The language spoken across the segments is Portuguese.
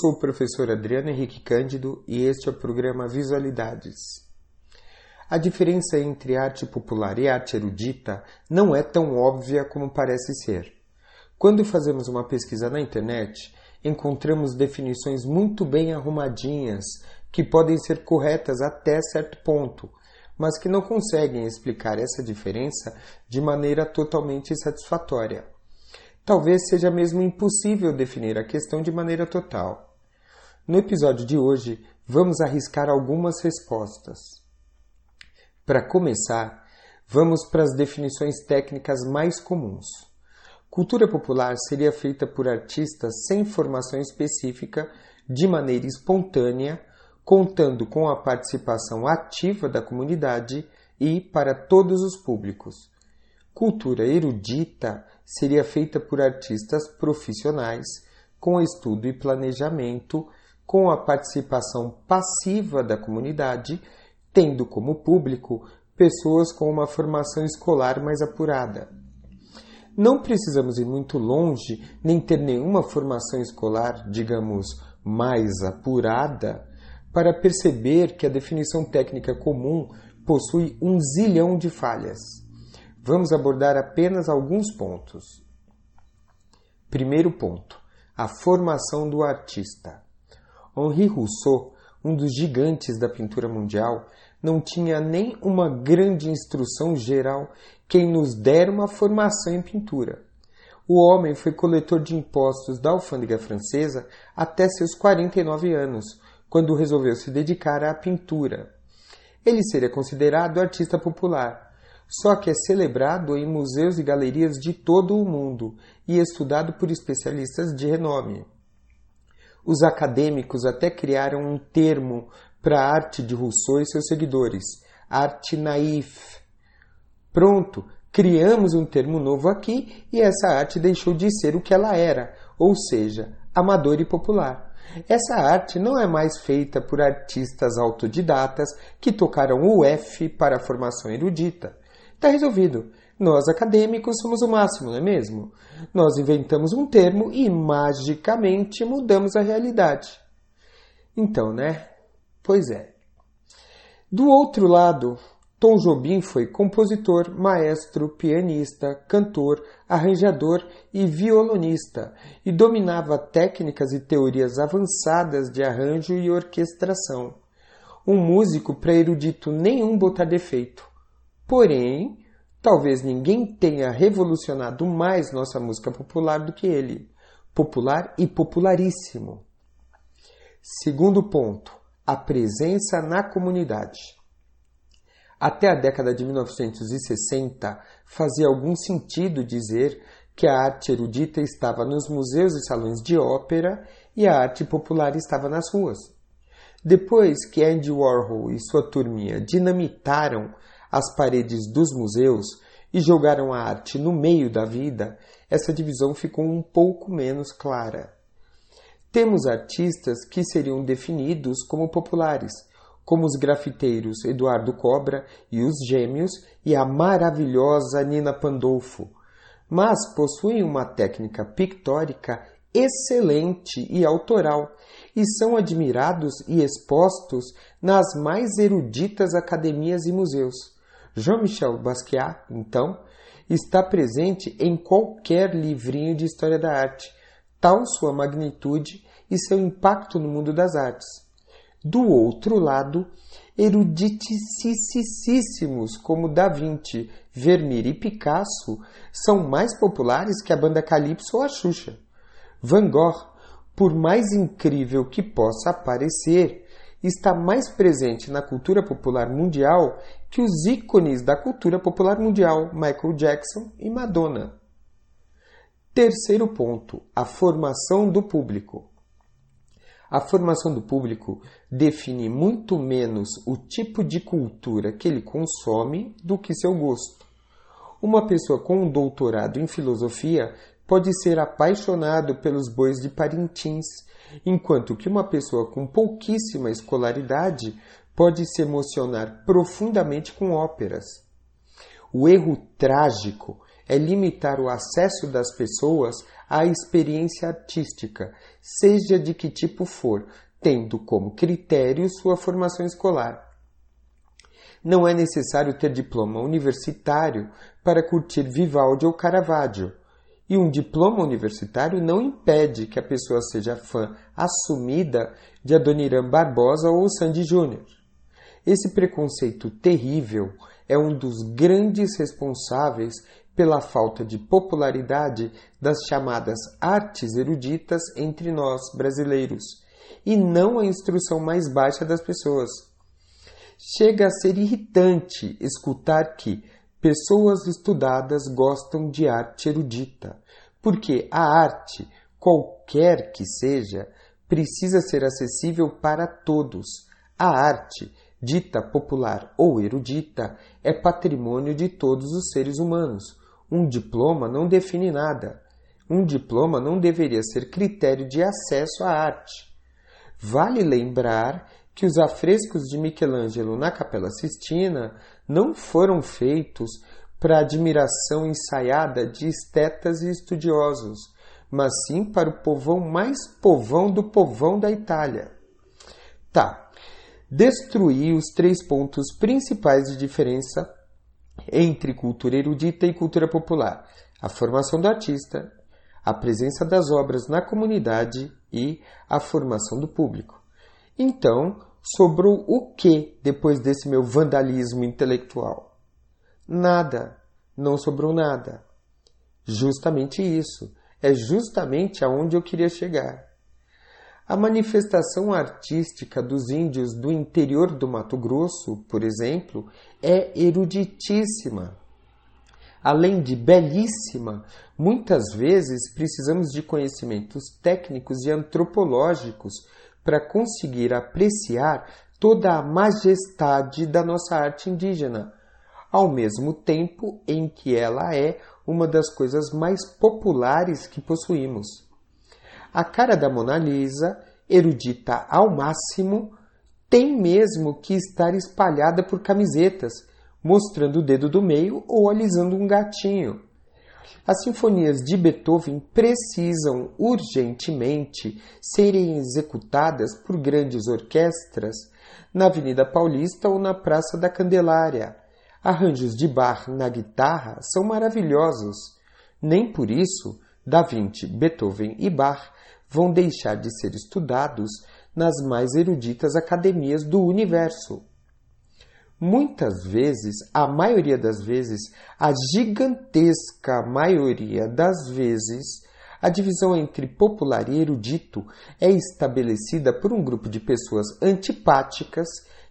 sou o professor Adriano Henrique Cândido e este é o programa Visualidades. A diferença entre arte popular e arte erudita não é tão óbvia como parece ser. Quando fazemos uma pesquisa na internet, encontramos definições muito bem arrumadinhas que podem ser corretas até certo ponto, mas que não conseguem explicar essa diferença de maneira totalmente satisfatória. Talvez seja mesmo impossível definir a questão de maneira total. No episódio de hoje, vamos arriscar algumas respostas. Para começar, vamos para as definições técnicas mais comuns. Cultura popular seria feita por artistas sem formação específica, de maneira espontânea, contando com a participação ativa da comunidade e para todos os públicos. Cultura erudita seria feita por artistas profissionais, com estudo e planejamento, com a participação passiva da comunidade, tendo como público pessoas com uma formação escolar mais apurada. Não precisamos ir muito longe, nem ter nenhuma formação escolar, digamos, mais apurada, para perceber que a definição técnica comum possui um zilhão de falhas. Vamos abordar apenas alguns pontos. Primeiro ponto: a formação do artista. Henri Rousseau, um dos gigantes da pintura mundial, não tinha nem uma grande instrução geral quem nos dera uma formação em pintura. O homem foi coletor de impostos da alfândega francesa até seus 49 anos, quando resolveu se dedicar à pintura. Ele seria considerado artista popular, só que é celebrado em museus e galerias de todo o mundo e estudado por especialistas de renome. Os acadêmicos até criaram um termo para a arte de Rousseau e seus seguidores, arte naif. Pronto, criamos um termo novo aqui e essa arte deixou de ser o que ela era, ou seja, amador e popular. Essa arte não é mais feita por artistas autodidatas que tocaram o F para a formação erudita. Está resolvido. Nós acadêmicos somos o máximo, não é mesmo? Nós inventamos um termo e magicamente mudamos a realidade. Então, né? Pois é. Do outro lado, Tom Jobim foi compositor, maestro, pianista, cantor, arranjador e violonista e dominava técnicas e teorias avançadas de arranjo e orquestração. Um músico para erudito nenhum botar defeito. Porém, talvez ninguém tenha revolucionado mais nossa música popular do que ele. Popular e popularíssimo. Segundo ponto, a presença na comunidade. Até a década de 1960, fazia algum sentido dizer que a arte erudita estava nos museus e salões de ópera e a arte popular estava nas ruas. Depois que Andy Warhol e sua turminha dinamitaram as paredes dos museus e jogaram a arte no meio da vida, essa divisão ficou um pouco menos clara. Temos artistas que seriam definidos como populares, como os grafiteiros Eduardo Cobra e os Gêmeos e a maravilhosa Nina Pandolfo, mas possuem uma técnica pictórica excelente e autoral e são admirados e expostos nas mais eruditas academias e museus. Jean-Michel Basquiat, então, está presente em qualquer livrinho de história da arte, tal sua magnitude e seu impacto no mundo das artes. Do outro lado, eruditicíssimos como Da Vinci, Vermeer e Picasso são mais populares que a banda Calypso ou a Xuxa. Van Gogh, por mais incrível que possa parecer, está mais presente na cultura popular mundial que os ícones da cultura popular mundial, Michael Jackson e Madonna. Terceiro ponto: a formação do público. A formação do público define muito menos o tipo de cultura que ele consome do que seu gosto. Uma pessoa com um doutorado em filosofia pode ser apaixonado pelos bois de Parintins, enquanto que uma pessoa com pouquíssima escolaridade pode se emocionar profundamente com óperas. O erro trágico é limitar o acesso das pessoas à experiência artística, seja de que tipo for, tendo como critério sua formação escolar. Não é necessário ter diploma universitário para curtir Vivaldi ou Caravaggio, e um diploma universitário não impede que a pessoa seja fã assumida de Adoniran Barbosa ou Sandy Júnior. Esse preconceito terrível é um dos grandes responsáveis pela falta de popularidade das chamadas artes eruditas entre nós brasileiros, e não a instrução mais baixa das pessoas. Chega a ser irritante escutar que pessoas estudadas gostam de arte erudita, porque a arte, qualquer que seja, precisa ser acessível para todos. A arte dita popular ou erudita, é patrimônio de todos os seres humanos. Um diploma não define nada. Um diploma não deveria ser critério de acesso à arte. Vale lembrar que os afrescos de Michelangelo na Capela Sistina não foram feitos para admiração ensaiada de estetas e estudiosos, mas sim para o povão mais povão do povão da Itália. Tá, destruir os três pontos principais de diferença entre cultura erudita e cultura popular: a formação do artista, a presença das obras na comunidade e a formação do público. Então, sobrou o que depois desse meu vandalismo intelectual? Nada. Não sobrou nada. Justamente isso. É justamente aonde eu queria chegar. A manifestação artística dos índios do interior do Mato Grosso, por exemplo, é eruditíssima. Além de belíssima, muitas vezes precisamos de conhecimentos técnicos e antropológicos para conseguir apreciar toda a majestade da nossa arte indígena, ao mesmo tempo em que ela é uma das coisas mais populares que possuímos. A cara da Mona Lisa, erudita ao máximo, tem mesmo que estar espalhada por camisetas, mostrando o dedo do meio ou alisando um gatinho. As sinfonias de Beethoven precisam urgentemente serem executadas por grandes orquestras na Avenida Paulista ou na Praça da Candelária. Arranjos de Bach na guitarra são maravilhosos. Nem por isso Da Vinci, Beethoven e Bach vão deixar de ser estudados nas mais eruditas academias do universo. Muitas vezes, a maioria das vezes, a gigantesca maioria das vezes, a divisão entre popular e erudito é estabelecida por um grupo de pessoas antipáticas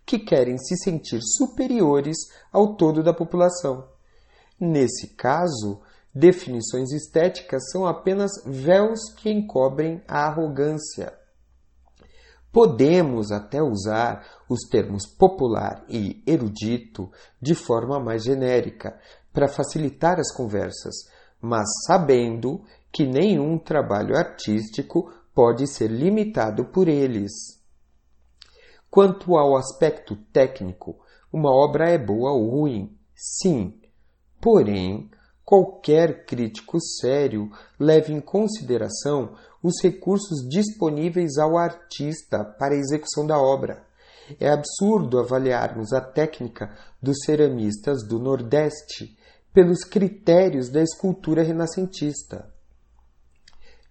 que querem se sentir superiores ao todo da população. Nesse caso, Definições estéticas são apenas véus que encobrem a arrogância. Podemos até usar os termos popular e erudito de forma mais genérica para facilitar as conversas, mas sabendo que nenhum trabalho artístico pode ser limitado por eles. Quanto ao aspecto técnico, uma obra é boa ou ruim? Sim. Porém, qualquer crítico sério leve em consideração os recursos disponíveis ao artista para a execução da obra. É absurdo avaliarmos a técnica dos ceramistas do Nordeste pelos critérios da escultura renascentista.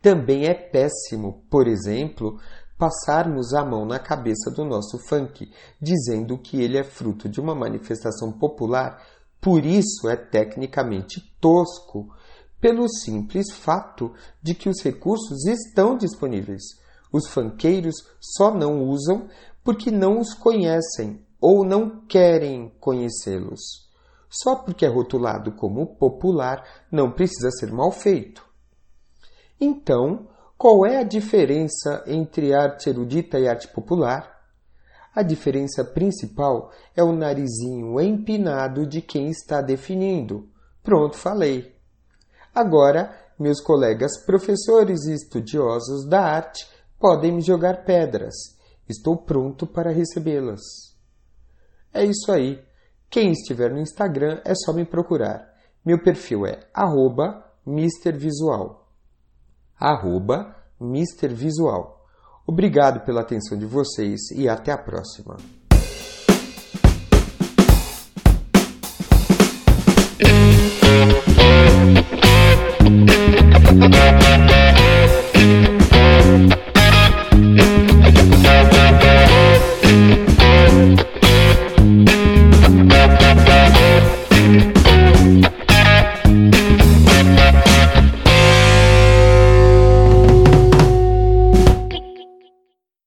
Também é péssimo, por exemplo, passarmos a mão na cabeça do nosso funk, dizendo que ele é fruto de uma manifestação popular por isso é tecnicamente tosco, pelo simples fato de que os recursos estão disponíveis. Os fanqueiros só não usam porque não os conhecem ou não querem conhecê-los. Só porque é rotulado como popular não precisa ser mal feito. Então, qual é a diferença entre arte erudita e arte popular? A diferença principal é o narizinho empinado de quem está definindo. Pronto, falei. Agora, meus colegas professores e estudiosos da arte podem me jogar pedras. Estou pronto para recebê-las. É isso aí. Quem estiver no Instagram é só me procurar. Meu perfil é mistervisual. Arroba mistervisual. Obrigado pela atenção de vocês e até a próxima.